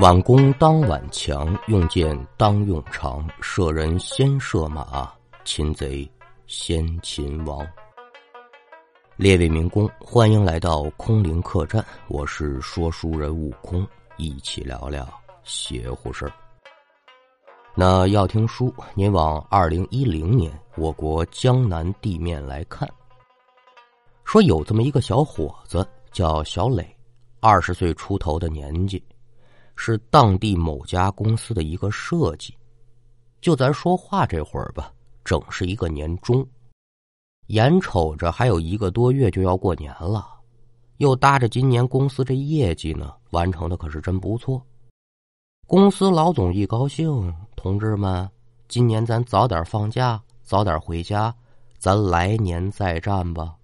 挽弓当挽强，用箭当用长。射人先射马，擒贼先擒王。列位民工，欢迎来到空灵客栈，我是说书人悟空，一起聊聊邪乎事儿。那要听书，您往二零一零年我国江南地面来看，说有这么一个小伙子叫小磊，二十岁出头的年纪。是当地某家公司的一个设计，就咱说话这会儿吧，整是一个年终，眼瞅着还有一个多月就要过年了，又搭着今年公司这业绩呢，完成的可是真不错。公司老总一高兴，同志们，今年咱早点放假，早点回家，咱来年再战吧。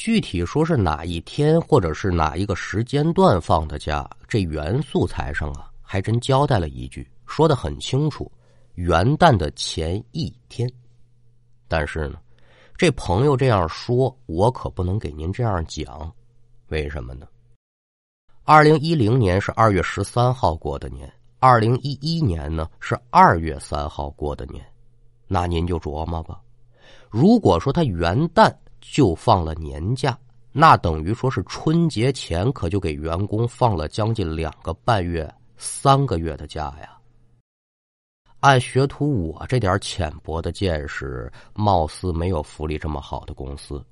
具体说是哪一天，或者是哪一个时间段放的假，这原素材上啊，还真交代了一句，说的很清楚：元旦的前一天。但是呢，这朋友这样说，我可不能给您这样讲。为什么呢？二零一零年是二月十三号过的年，二零一一年呢是二月三号过的年，那您就琢磨吧。如果说他元旦。就放了年假，那等于说是春节前可就给员工放了将近两个半月、三个月的假呀。按学徒我这点浅薄的见识，貌似没有福利这么好的公司。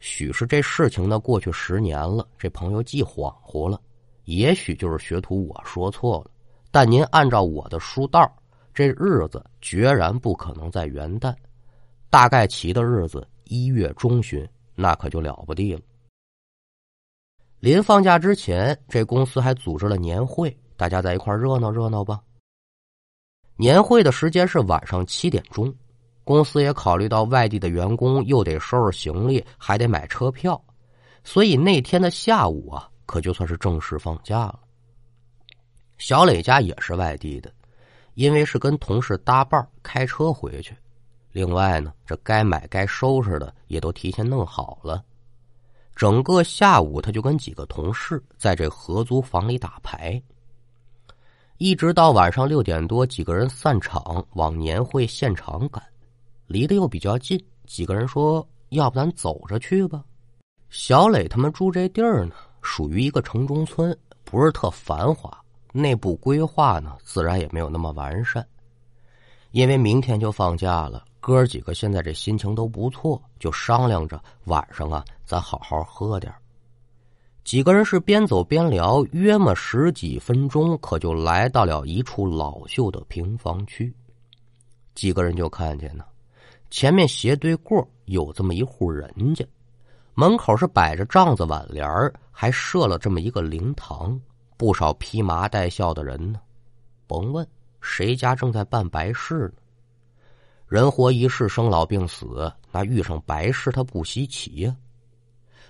许是这事情呢，过去十年了，这朋友记恍惚了，也许就是学徒我说错了。但您按照我的书道，这日子决然不可能在元旦，大概齐的日子。一月中旬，那可就了不地了。临放假之前，这公司还组织了年会，大家在一块热闹热闹吧。年会的时间是晚上七点钟，公司也考虑到外地的员工又得收拾行李，还得买车票，所以那天的下午啊，可就算是正式放假了。小磊家也是外地的，因为是跟同事搭伴开车回去。另外呢，这该买该收拾的也都提前弄好了。整个下午，他就跟几个同事在这合租房里打牌，一直到晚上六点多，几个人散场往年会现场赶，离得又比较近，几个人说：“要不咱走着去吧？”小磊他们住这地儿呢，属于一个城中村，不是特繁华，内部规划呢，自然也没有那么完善。因为明天就放假了。哥几个现在这心情都不错，就商量着晚上啊，咱好好喝点几个人是边走边聊，约么十几分钟，可就来到了一处老旧的平房区。几个人就看见呢，前面斜对过有这么一户人家，门口是摆着帐子挽帘还设了这么一个灵堂，不少披麻戴孝的人呢。甭问谁家正在办白事呢。人活一世，生老病死，那遇上白事他不稀奇呀。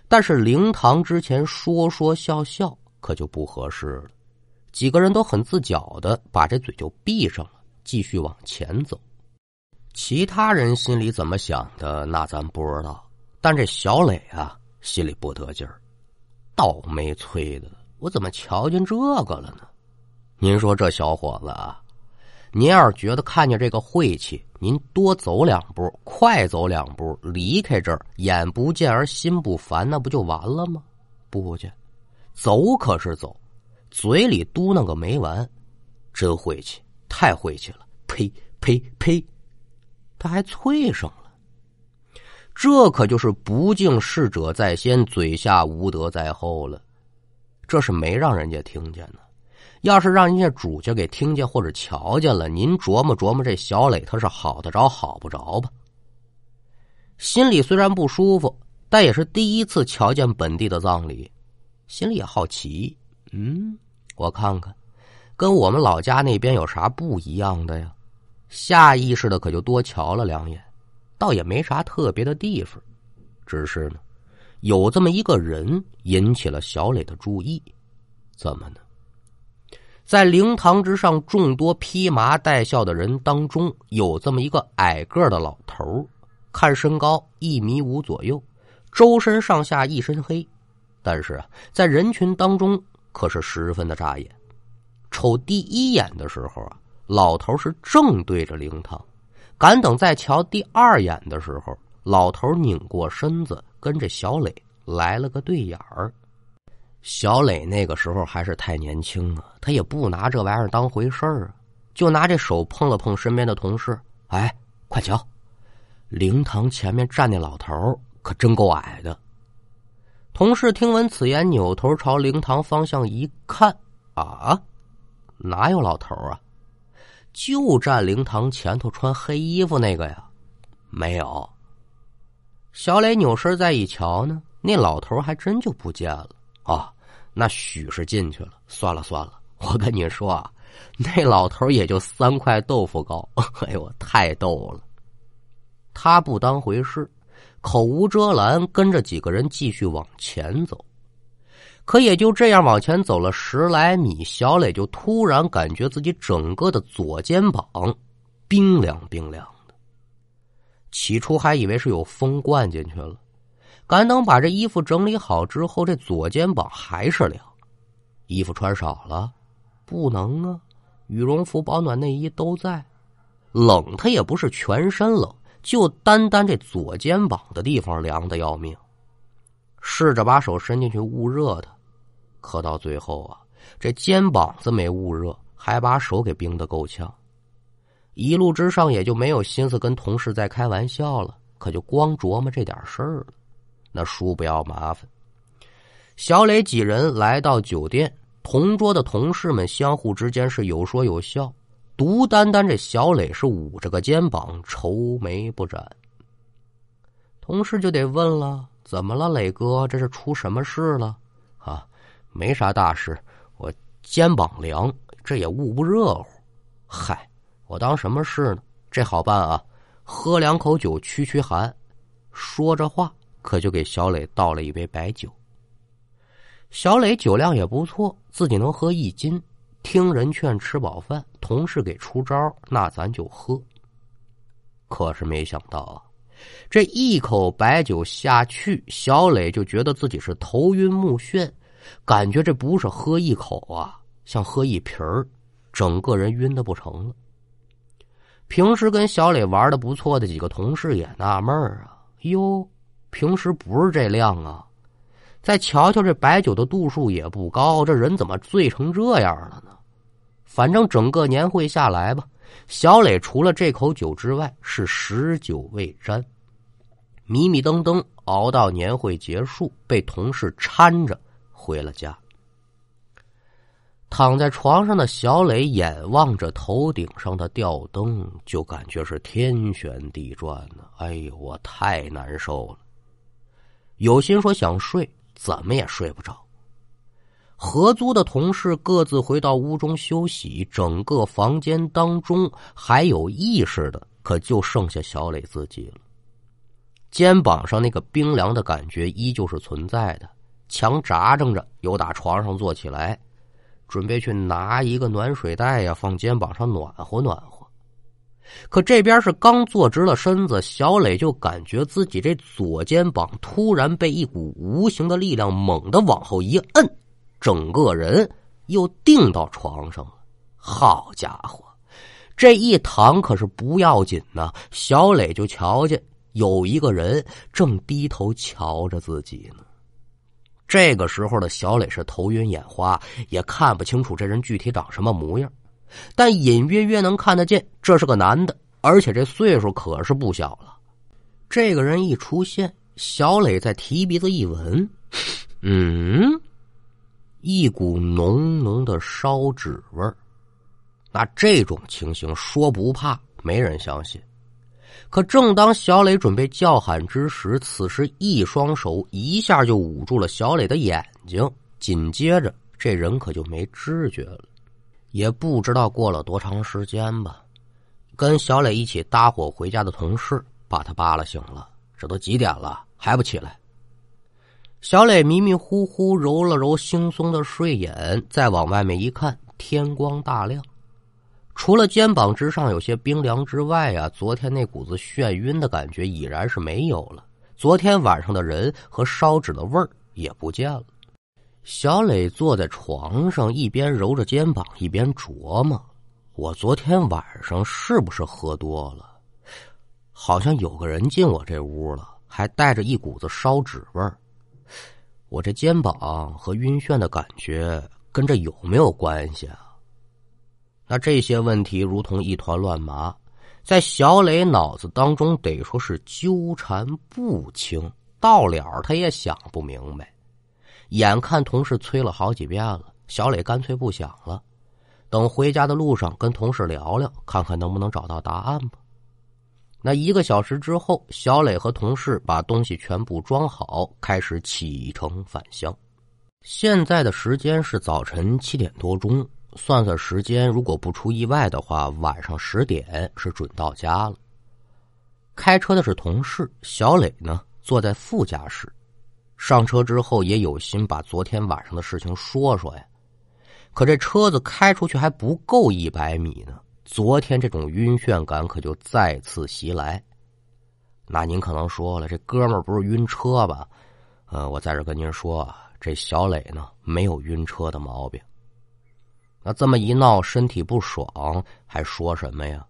但是灵堂之前说说笑笑，可就不合适了。几个人都很自觉的把这嘴就闭上了，继续往前走。其他人心里怎么想的，那咱不知道。但这小磊啊，心里不得劲儿，倒霉催的，我怎么瞧见这个了呢？您说这小伙子啊？您要是觉得看见这个晦气，您多走两步，快走两步，离开这儿，眼不见而心不烦，那不就完了吗？不去，走可是走，嘴里嘟囔个没完，真晦气，太晦气了！呸呸呸！他还啐上了，这可就是不敬逝者在先，嘴下无德在后了。这是没让人家听见呢。要是让人家主家给听见或者瞧见了，您琢磨琢磨，这小磊他是好得着好不着吧？心里虽然不舒服，但也是第一次瞧见本地的葬礼，心里也好奇。嗯，我看看，跟我们老家那边有啥不一样的呀？下意识的可就多瞧了两眼，倒也没啥特别的地方，只是呢，有这么一个人引起了小磊的注意，怎么呢？在灵堂之上，众多披麻戴孝的人当中，有这么一个矮个的老头看身高一米五左右，周身上下一身黑，但是啊，在人群当中可是十分的扎眼。瞅第一眼的时候啊，老头是正对着灵堂；敢等再瞧第二眼的时候，老头拧过身子，跟着小磊来了个对眼儿。小磊那个时候还是太年轻啊，他也不拿这玩意儿当回事儿啊，就拿这手碰了碰身边的同事，哎，快瞧，灵堂前面站那老头可真够矮的。同事听闻此言，扭头朝灵堂方向一看，啊，哪有老头啊？就站灵堂前头穿黑衣服那个呀？没有。小磊扭身再一瞧呢，那老头还真就不见了。啊，那许是进去了。算了算了，我跟你说啊，那老头也就三块豆腐高。哎呦，太逗了。他不当回事。口无遮拦，跟着几个人继续往前走。可也就这样往前走了十来米，小磊就突然感觉自己整个的左肩膀冰凉冰凉的。起初还以为是有风灌进去了，赶等把这衣服整理好之后，这左肩膀还是凉。衣服穿少了，不能啊，羽绒服、保暖内衣都在。冷，它也不是全身冷。就单单这左肩膀的地方凉的要命，试着把手伸进去捂热它，可到最后啊，这肩膀子没捂热，还把手给冰得够呛。一路之上也就没有心思跟同事再开玩笑了，可就光琢磨这点事儿了。那叔不要麻烦。小磊几人来到酒店，同桌的同事们相互之间是有说有笑。独单单这小磊是捂着个肩膀，愁眉不展。同事就得问了：“怎么了，磊哥？这是出什么事了？”啊，没啥大事，我肩膀凉，这也捂不热乎。嗨，我当什么事呢？这好办啊，喝两口酒驱驱寒。说着话，可就给小磊倒了一杯白酒。小磊酒量也不错，自己能喝一斤。听人劝，吃饱饭。同事给出招，那咱就喝。可是没想到啊，这一口白酒下去，小磊就觉得自己是头晕目眩，感觉这不是喝一口啊，像喝一瓶儿，整个人晕的不成了。平时跟小磊玩的不错的几个同事也纳闷啊，哟，平时不是这量啊，再瞧瞧这白酒的度数也不高，这人怎么醉成这样了呢？反正整个年会下来吧，小磊除了这口酒之外是十酒未沾，迷迷瞪瞪熬到年会结束，被同事搀着回了家。躺在床上的小磊眼望着头顶上的吊灯，就感觉是天旋地转呢。哎呦，我太难受了，有心说想睡，怎么也睡不着。合租的同事各自回到屋中休息，整个房间当中还有意识的，可就剩下小磊自己了。肩膀上那个冰凉的感觉依旧是存在的，强扎挣着，又打床上坐起来，准备去拿一个暖水袋呀，放肩膀上暖和暖和。可这边是刚坐直了身子，小磊就感觉自己这左肩膀突然被一股无形的力量猛地往后一摁。整个人又定到床上了，好家伙，这一躺可是不要紧呐！小磊就瞧见有一个人正低头瞧着自己呢。这个时候的小磊是头晕眼花，也看不清楚这人具体长什么模样，但隐约约能看得见这是个男的，而且这岁数可是不小了。这个人一出现，小磊再提鼻子一闻，嗯。一股浓浓的烧纸味儿，那这种情形说不怕，没人相信。可正当小磊准备叫喊之时，此时一双手一下就捂住了小磊的眼睛，紧接着这人可就没知觉了。也不知道过了多长时间吧，跟小磊一起搭伙回家的同事把他扒拉醒了。这都几点了，还不起来？小磊迷迷糊糊揉了揉惺忪的睡眼，再往外面一看，天光大亮。除了肩膀之上有些冰凉之外啊，昨天那股子眩晕的感觉已然是没有了。昨天晚上的人和烧纸的味儿也不见了。小磊坐在床上，一边揉着肩膀，一边琢磨：我昨天晚上是不是喝多了？好像有个人进我这屋了，还带着一股子烧纸味儿。我这肩膀和晕眩的感觉跟这有没有关系啊？那这些问题如同一团乱麻，在小磊脑子当中得说是纠缠不清，到了他也想不明白。眼看同事催了好几遍了，小磊干脆不想了，等回家的路上跟同事聊聊，看看能不能找到答案吧。那一个小时之后，小磊和同事把东西全部装好，开始启程返乡。现在的时间是早晨七点多钟，算算时间，如果不出意外的话，晚上十点是准到家了。开车的是同事，小磊呢坐在副驾驶。上车之后也有心把昨天晚上的事情说说呀，可这车子开出去还不够一百米呢。昨天这种晕眩感可就再次袭来。那您可能说了，这哥们儿不是晕车吧？呃，我在这跟您说，这小磊呢没有晕车的毛病。那这么一闹，身体不爽，还说什么呀？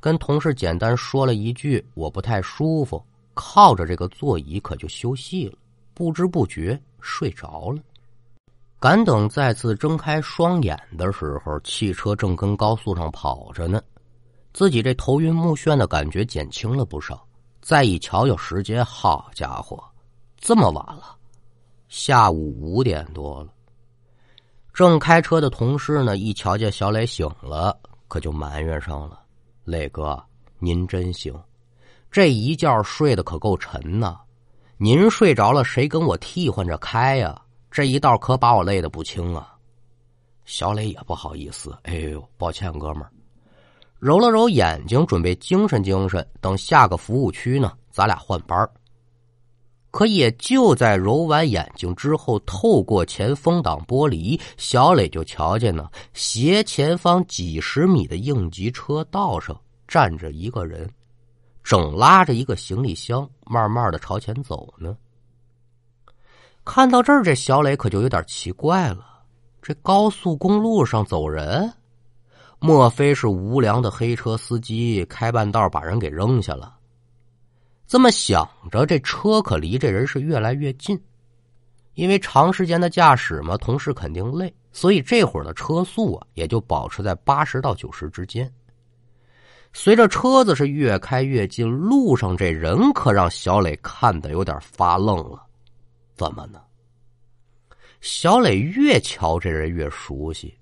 跟同事简单说了一句“我不太舒服”，靠着这个座椅可就休息了，不知不觉睡着了。赶等再次睁开双眼的时候，汽车正跟高速上跑着呢，自己这头晕目眩的感觉减轻了不少。再一瞧瞧时间，好家伙，这么晚了，下午五点多了。正开车的同事呢，一瞧见小磊醒了，可就埋怨上了：“磊哥，您真行，这一觉睡得可够沉呐！您睡着了，谁跟我替换着开呀？”这一道可把我累得不轻啊！小磊也不好意思，哎呦，抱歉，哥们儿，揉了揉眼睛，准备精神精神，等下个服务区呢，咱俩换班可也就在揉完眼睛之后，透过前风挡玻璃，小磊就瞧见呢，斜前方几十米的应急车道上站着一个人，正拉着一个行李箱，慢慢的朝前走呢。看到这儿，这小磊可就有点奇怪了。这高速公路上走人，莫非是无良的黑车司机开半道把人给扔下了？这么想着，这车可离这人是越来越近。因为长时间的驾驶嘛，同事肯定累，所以这会儿的车速啊，也就保持在八十到九十之间。随着车子是越开越近，路上这人可让小磊看的有点发愣了。怎么呢？小磊越瞧这人越熟悉，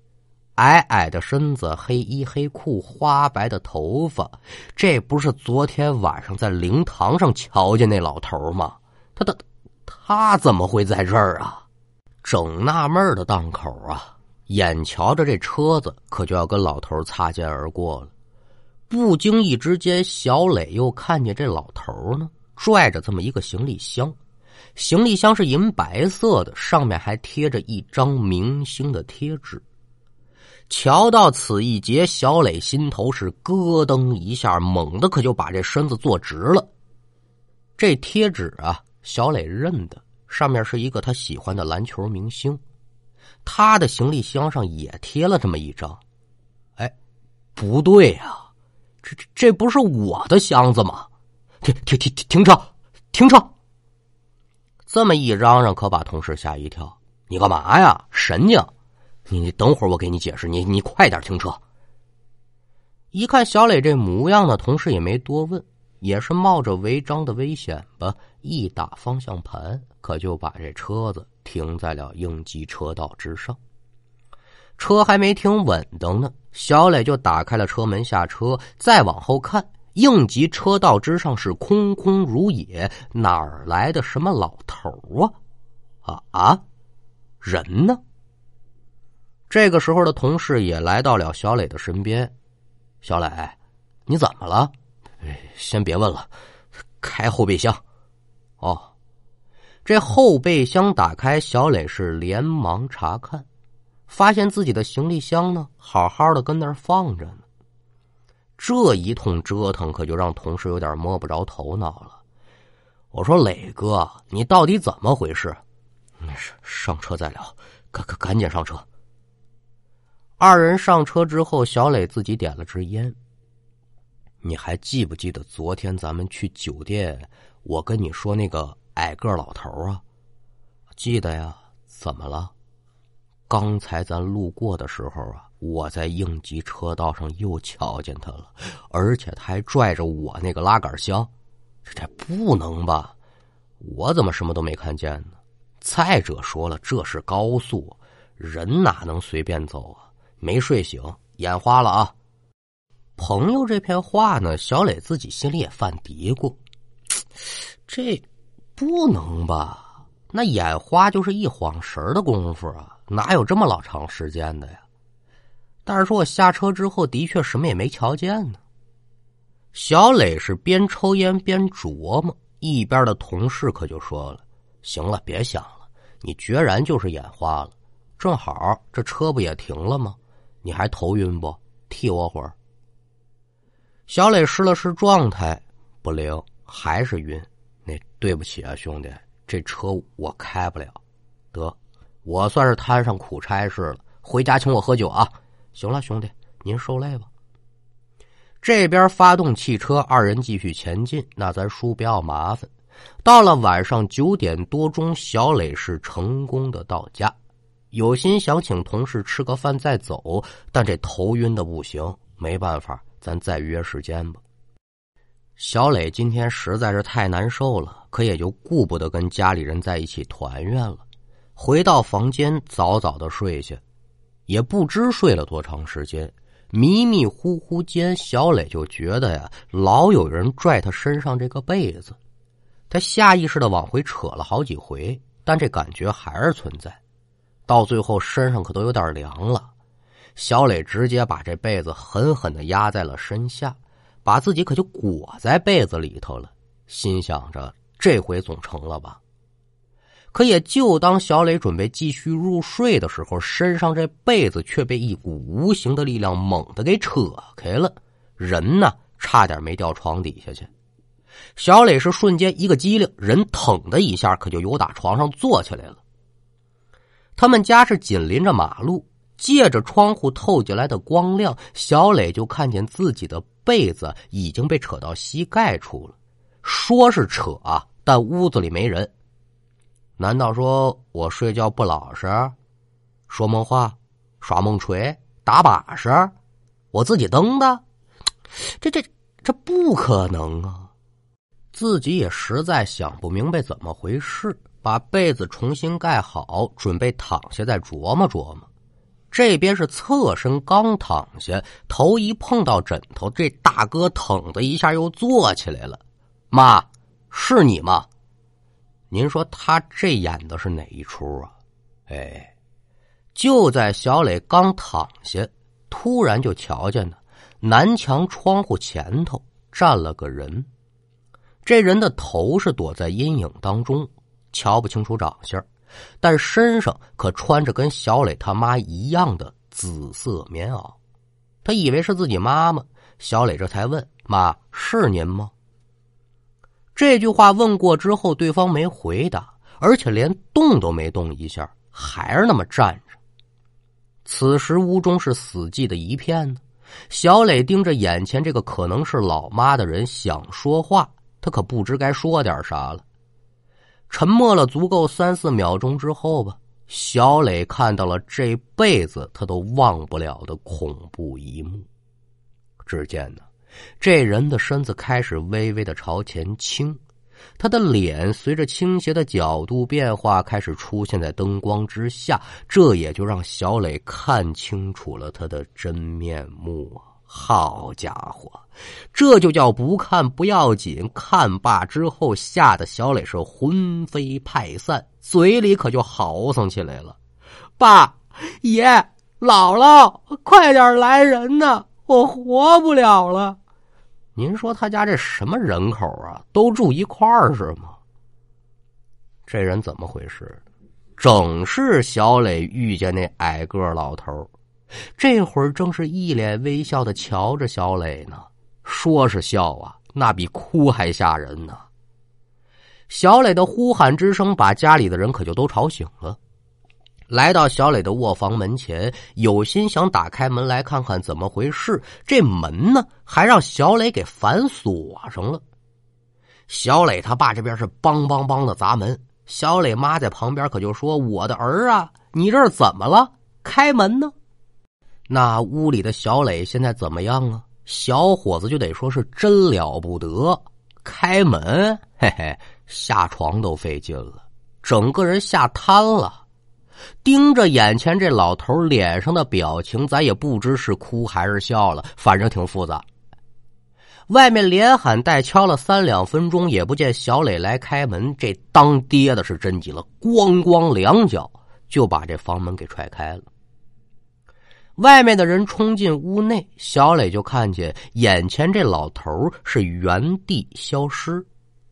矮矮的身子，黑衣黑裤，花白的头发，这不是昨天晚上在灵堂上瞧见那老头吗？他他他怎么会在这儿啊？正纳闷的档口啊，眼瞧着这车子可就要跟老头擦肩而过了，不经意之间，小磊又看见这老头呢，拽着这么一个行李箱。行李箱是银白色的，上面还贴着一张明星的贴纸。瞧到此一节，小磊心头是咯噔一下，猛的可就把这身子坐直了。这贴纸啊，小磊认得，上面是一个他喜欢的篮球明星。他的行李箱上也贴了这么一张。哎，不对呀，这这不是我的箱子吗？停停停停车，停车！这么一嚷嚷，可把同事吓一跳。你干嘛呀？神经！你等会儿我给你解释。你你快点停车。一看小磊这模样呢，同事也没多问，也是冒着违章的危险吧，一打方向盘，可就把这车子停在了应急车道之上。车还没停稳当呢，小磊就打开了车门下车，再往后看。应急车道之上是空空如也，哪儿来的什么老头啊？啊啊，人呢？这个时候的同事也来到了小磊的身边。小磊，你怎么了？先别问了，开后备箱。哦，这后备箱打开，小磊是连忙查看，发现自己的行李箱呢，好好的跟那儿放着呢。这一通折腾，可就让同事有点摸不着头脑了。我说：“磊哥，你到底怎么回事？”没事上车再聊，赶赶赶紧上车。二人上车之后，小磊自己点了支烟。你还记不记得昨天咱们去酒店，我跟你说那个矮个老头啊？记得呀？怎么了？刚才咱路过的时候啊，我在应急车道上又瞧见他了，而且他还拽着我那个拉杆箱。这这不能吧？我怎么什么都没看见呢？再者说了，这是高速，人哪能随便走啊？没睡醒，眼花了啊！朋友这片话呢，小磊自己心里也犯嘀咕：这不能吧？那眼花就是一晃神的功夫啊，哪有这么老长时间的呀？但是说我下车之后，的确什么也没瞧见呢。小磊是边抽烟边琢磨，一边的同事可就说了：“行了，别想了，你决然就是眼花了。正好这车不也停了吗？”你还头晕不？替我会儿。小磊试了试状态，不灵，还是晕。那对不起啊，兄弟，这车我开不了。得，我算是摊上苦差事了。回家请我喝酒啊！行了，兄弟，您受累吧。这边发动汽车，二人继续前进。那咱叔不要麻烦。到了晚上九点多钟，小磊是成功的到家。有心想请同事吃个饭再走，但这头晕的不行，没办法，咱再约时间吧。小磊今天实在是太难受了，可也就顾不得跟家里人在一起团圆了。回到房间，早早的睡下，也不知睡了多长时间，迷迷糊糊间，小磊就觉得呀，老有人拽他身上这个被子，他下意识的往回扯了好几回，但这感觉还是存在。到最后身上可都有点凉了，小磊直接把这被子狠狠的压在了身下，把自己可就裹在被子里头了，心想着这回总成了吧。可也就当小磊准备继续入睡的时候，身上这被子却被一股无形的力量猛地给扯开了，人呢差点没掉床底下去。小磊是瞬间一个机灵，人腾的一下可就由打床上坐起来了。他们家是紧邻着马路，借着窗户透进来的光亮，小磊就看见自己的被子已经被扯到膝盖处了。说是扯啊，但屋子里没人。难道说我睡觉不老实，说梦话、耍梦锤、打把式，我自己蹬的？这这这不可能啊！自己也实在想不明白怎么回事。把被子重新盖好，准备躺下再琢磨琢磨。这边是侧身刚躺下，头一碰到枕头，这大哥腾的一下又坐起来了。妈，是你吗？您说他这演的是哪一出啊？哎，就在小磊刚躺下，突然就瞧见呢，南墙窗户前头站了个人。这人的头是躲在阴影当中。瞧不清楚长相，但身上可穿着跟小磊他妈一样的紫色棉袄。他以为是自己妈妈，小磊这才问：“妈，是您吗？”这句话问过之后，对方没回答，而且连动都没动一下，还是那么站着。此时屋中是死寂的一片呢。小磊盯着眼前这个可能是老妈的人，想说话，他可不知该说点啥了。沉默了足够三四秒钟之后吧，小磊看到了这辈子他都忘不了的恐怖一幕。只见呢，这人的身子开始微微的朝前倾，他的脸随着倾斜的角度变化开始出现在灯光之下，这也就让小磊看清楚了他的真面目！好家伙，这就叫不看不要紧，看罢之后吓得小磊是魂飞魄散，嘴里可就嚎丧起来了：“爸、爷、姥姥，快点来人呐！我活不了了！”您说他家这什么人口啊？都住一块儿是吗？这人怎么回事？正是小磊遇见那矮个老头这会儿正是一脸微笑的瞧着小磊呢，说是笑啊，那比哭还吓人呢。小磊的呼喊之声把家里的人可就都吵醒了，来到小磊的卧房门前，有心想打开门来看看怎么回事。这门呢，还让小磊给反锁上了。小磊他爸这边是梆梆梆的砸门，小磊妈在旁边可就说：“我的儿啊，你这是怎么了？开门呢？”那屋里的小磊现在怎么样啊？小伙子就得说是真了不得，开门，嘿嘿，下床都费劲了，整个人吓瘫了。盯着眼前这老头脸上的表情，咱也不知是哭还是笑了，反正挺复杂。外面连喊带敲了三两分钟，也不见小磊来开门。这当爹的是真急了，咣咣两脚就把这房门给踹开了。外面的人冲进屋内，小磊就看见眼前这老头是原地消失，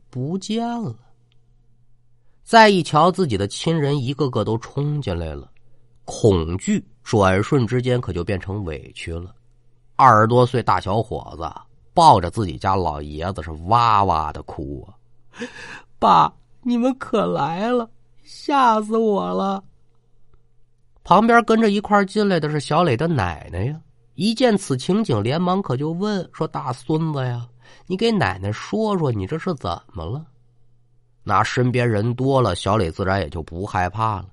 不见了。再一瞧，自己的亲人一个个都冲进来了，恐惧转瞬之间可就变成委屈了。二十多岁大小伙子抱着自己家老爷子是哇哇的哭啊！爸，你们可来了，吓死我了！旁边跟着一块进来的是小磊的奶奶呀。一见此情景，连忙可就问说：“大孙子呀，你给奶奶说说，你这是怎么了？”那身边人多了，小磊自然也就不害怕了，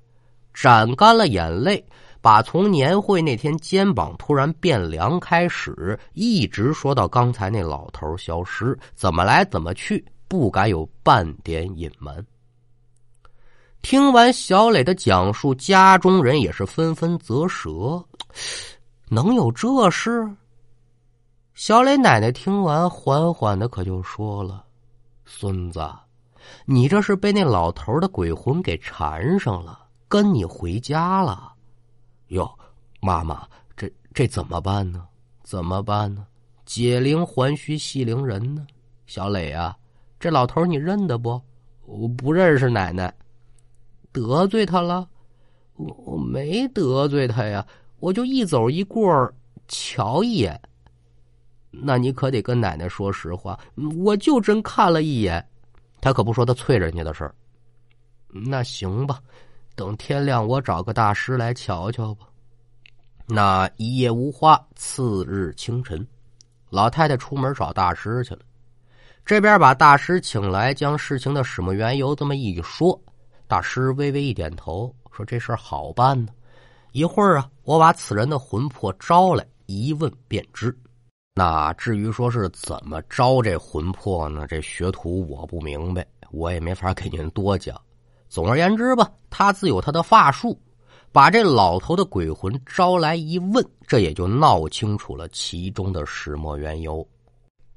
斩干了眼泪，把从年会那天肩膀突然变凉开始，一直说到刚才那老头消失，怎么来怎么去，不敢有半点隐瞒。听完小磊的讲述，家中人也是纷纷啧舌，能有这事？小磊奶奶听完，缓缓的可就说了：“孙子。”你这是被那老头的鬼魂给缠上了，跟你回家了。哟，妈妈，这这怎么办呢？怎么办呢？解铃还须系铃人呢。小磊啊，这老头你认得不？我不认识奶奶，得罪他了？我我没得罪他呀，我就一走一过，瞧一眼。那你可得跟奶奶说实话，我就真看了一眼。他可不说他催人家的事儿，那行吧，等天亮我找个大师来瞧瞧吧。那一夜无花，次日清晨，老太太出门找大师去了。这边把大师请来，将事情的始末缘由这么一说，大师微微一点头，说：“这事好办呢。一会儿啊，我把此人的魂魄招来，一问便知。”那至于说是怎么招这魂魄呢？这学徒我不明白，我也没法给您多讲。总而言之吧，他自有他的法术，把这老头的鬼魂招来一问，这也就闹清楚了其中的始末缘由。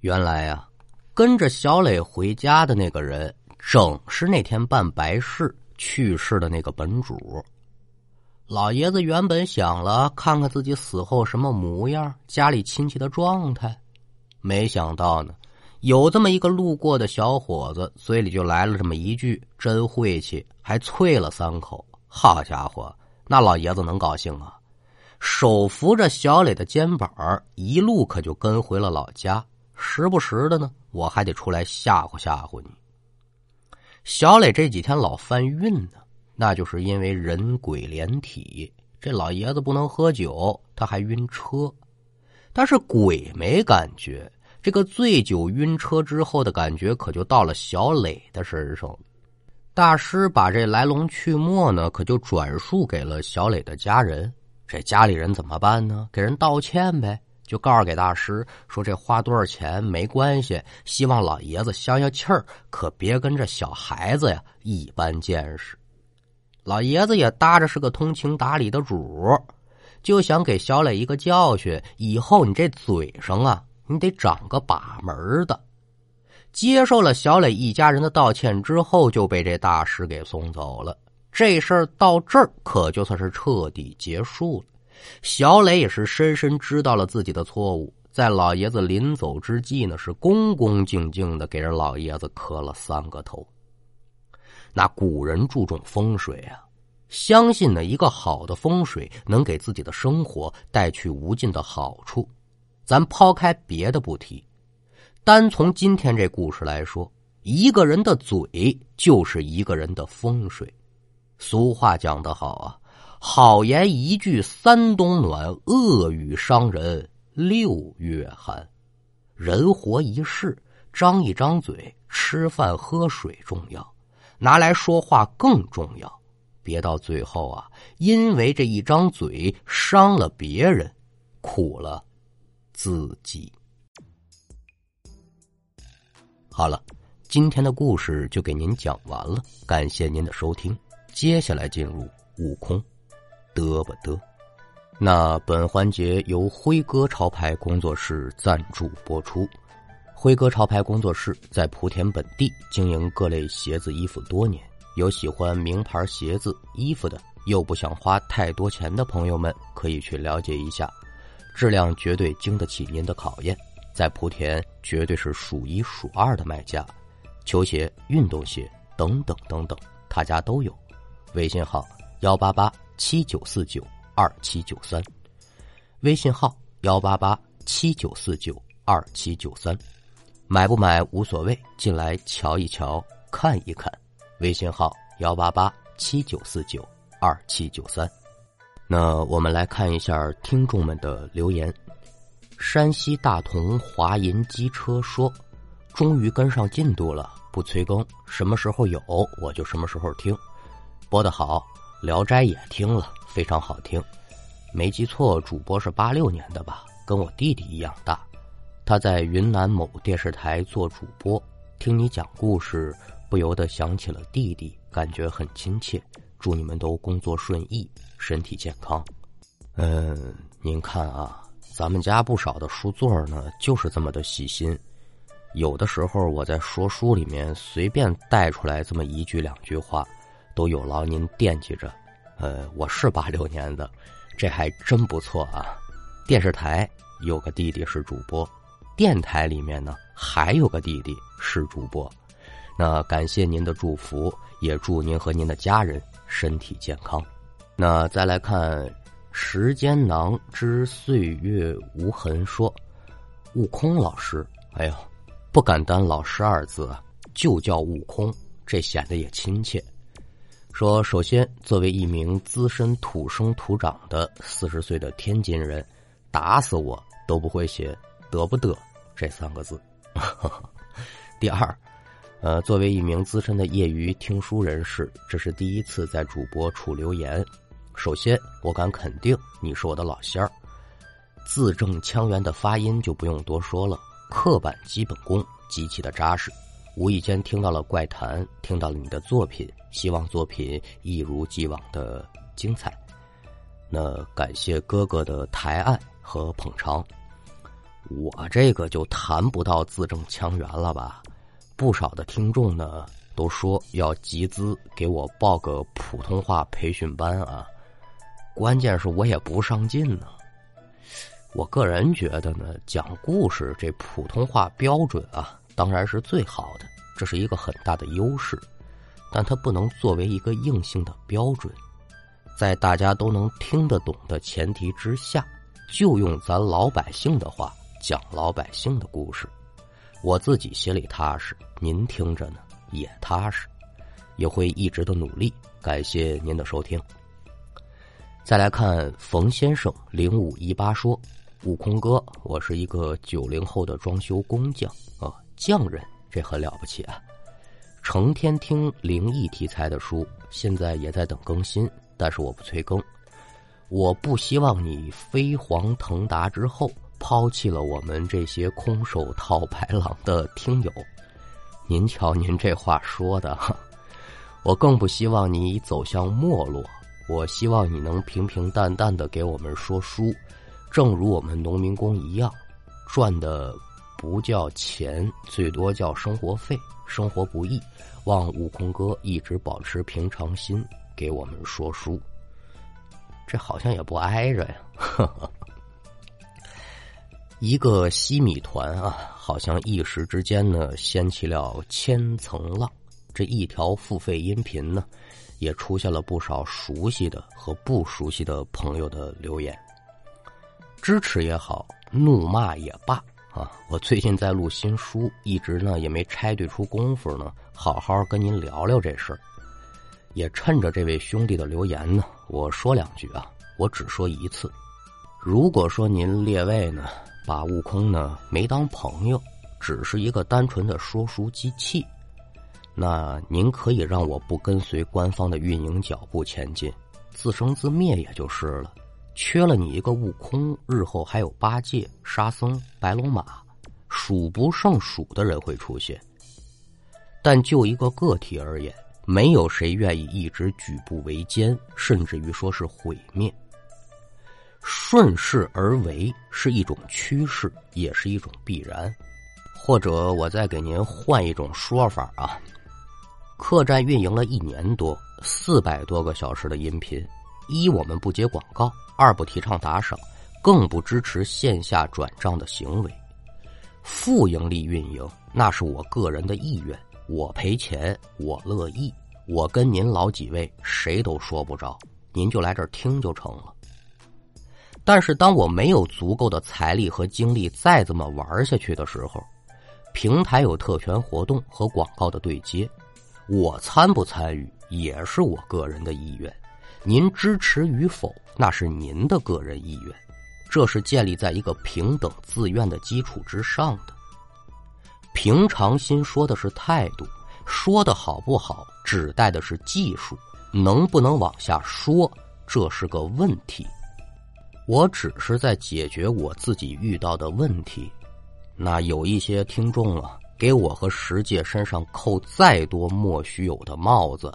原来啊，跟着小磊回家的那个人，正是那天办白事去世的那个本主。老爷子原本想了看看自己死后什么模样，家里亲戚的状态，没想到呢，有这么一个路过的小伙子，嘴里就来了这么一句“真晦气”，还啐了三口。好家伙，那老爷子能高兴啊！手扶着小磊的肩膀，一路可就跟回了老家。时不时的呢，我还得出来吓唬吓唬你。小磊这几天老犯晕呢。那就是因为人鬼连体，这老爷子不能喝酒，他还晕车，但是鬼没感觉。这个醉酒晕车之后的感觉，可就到了小磊的身上。大师把这来龙去脉呢，可就转述给了小磊的家人。这家里人怎么办呢？给人道歉呗，就告诉给大师说这花多少钱没关系，希望老爷子消消气儿，可别跟这小孩子呀一般见识。老爷子也搭着是个通情达理的主，就想给小磊一个教训，以后你这嘴上啊，你得长个把门的。接受了小磊一家人的道歉之后，就被这大师给送走了。这事儿到这儿可就算是彻底结束了。小磊也是深深知道了自己的错误，在老爷子临走之际呢，是恭恭敬敬的给人老爷子磕了三个头。那古人注重风水啊，相信呢一个好的风水能给自己的生活带去无尽的好处。咱抛开别的不提，单从今天这故事来说，一个人的嘴就是一个人的风水。俗话讲得好啊，好言一句三冬暖，恶语伤人六月寒。人活一世，张一张嘴，吃饭喝水重要，拿来说话更重要。别到最后啊，因为这一张嘴伤了别人，苦了自己。好了，今天的故事就给您讲完了，感谢您的收听。接下来进入悟空。得不得？那本环节由辉哥潮牌工作室赞助播出。辉哥潮牌工作室在莆田本地经营各类鞋子衣服多年，有喜欢名牌鞋子衣服的，又不想花太多钱的朋友们，可以去了解一下，质量绝对经得起您的考验。在莆田绝对是数一数二的卖家，球鞋、运动鞋等等等等，他家都有。微信号幺八八。七九四九二七九三，微信号幺八八七九四九二七九三，买不买无所谓，进来瞧一瞧，看一看。微信号幺八八七九四九二七九三。那我们来看一下听众们的留言。山西大同华银机车说：“终于跟上进度了，不催更，什么时候有我就什么时候听，播的好。”《聊斋》也听了，非常好听。没记错，主播是八六年的吧？跟我弟弟一样大。他在云南某电视台做主播，听你讲故事，不由得想起了弟弟，感觉很亲切。祝你们都工作顺意，身体健康。嗯，您看啊，咱们家不少的书座呢，就是这么的细心。有的时候我在说书里面随便带出来这么一句两句话。都有劳您惦记着，呃，我是八六年的，这还真不错啊。电视台有个弟弟是主播，电台里面呢还有个弟弟是主播。那感谢您的祝福，也祝您和您的家人身体健康。那再来看《时间囊之岁月无痕》说，悟空老师，哎呦，不敢当老师二字，就叫悟空，这显得也亲切。说，首先，作为一名资深土生土长的四十岁的天津人，打死我都不会写“得不得”这三个字。第二，呃，作为一名资深的业余听书人士，这是第一次在主播处留言。首先，我敢肯定你是我的老仙儿，字正腔圆的发音就不用多说了，刻板基本功极其的扎实。无意间听到了怪谈，听到了你的作品，希望作品一如既往的精彩。那感谢哥哥的抬爱和捧场，我这个就谈不到字正腔圆了吧？不少的听众呢都说要集资给我报个普通话培训班啊，关键是我也不上进呢。我个人觉得呢，讲故事这普通话标准啊。当然是最好的，这是一个很大的优势，但它不能作为一个硬性的标准。在大家都能听得懂的前提之下，就用咱老百姓的话讲老百姓的故事。我自己心里踏实，您听着呢也踏实，也会一直的努力。感谢您的收听。再来看冯先生零五一八说：“悟空哥，我是一个九零后的装修工匠啊。”匠人，这很了不起啊！成天听灵异题材的书，现在也在等更新，但是我不催更。我不希望你飞黄腾达之后抛弃了我们这些空手套白狼的听友。您瞧，您这话说的，我更不希望你走向没落。我希望你能平平淡淡的给我们说书，正如我们农民工一样，赚的。不叫钱，最多叫生活费。生活不易，望悟空哥一直保持平常心，给我们说书。这好像也不挨着呀。呵呵一个西米团啊，好像一时之间呢掀起了千层浪。这一条付费音频呢，也出现了不少熟悉的和不熟悉的朋友的留言。支持也好，怒骂也罢。啊，我最近在录新书，一直呢也没拆对出功夫呢，好好跟您聊聊这事儿。也趁着这位兄弟的留言呢，我说两句啊。我只说一次。如果说您列位呢，把悟空呢没当朋友，只是一个单纯的说书机器，那您可以让我不跟随官方的运营脚步前进，自生自灭也就是了。缺了你一个悟空，日后还有八戒、沙僧、白龙马，数不胜数的人会出现。但就一个个体而言，没有谁愿意一直举步维艰，甚至于说是毁灭。顺势而为是一种趋势，也是一种必然。或者我再给您换一种说法啊，客栈运营了一年多，四百多个小时的音频，一我们不接广告，二不提倡打赏，更不支持线下转账的行为。负盈利运营那是我个人的意愿，我赔钱我乐意，我跟您老几位谁都说不着，您就来这儿听就成了。但是，当我没有足够的财力和精力再这么玩下去的时候，平台有特权活动和广告的对接，我参不参与也是我个人的意愿。您支持与否，那是您的个人意愿，这是建立在一个平等自愿的基础之上的。平常心说的是态度，说的好不好，指代的是技术，能不能往下说，这是个问题。我只是在解决我自己遇到的问题，那有一些听众啊，给我和石界身上扣再多莫须有的帽子，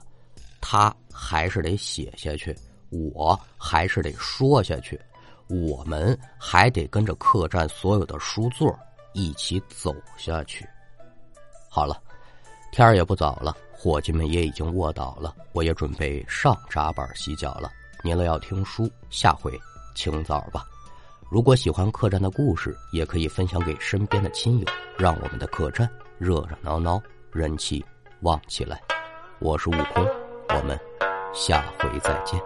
他还是得写下去，我还是得说下去，我们还得跟着客栈所有的书座一起走下去。好了，天儿也不早了，伙计们也已经卧倒了，我也准备上闸板洗脚了。您了要听书，下回。清早吧，如果喜欢客栈的故事，也可以分享给身边的亲友，让我们的客栈热热闹闹，人气旺起来。我是悟空，我们下回再见。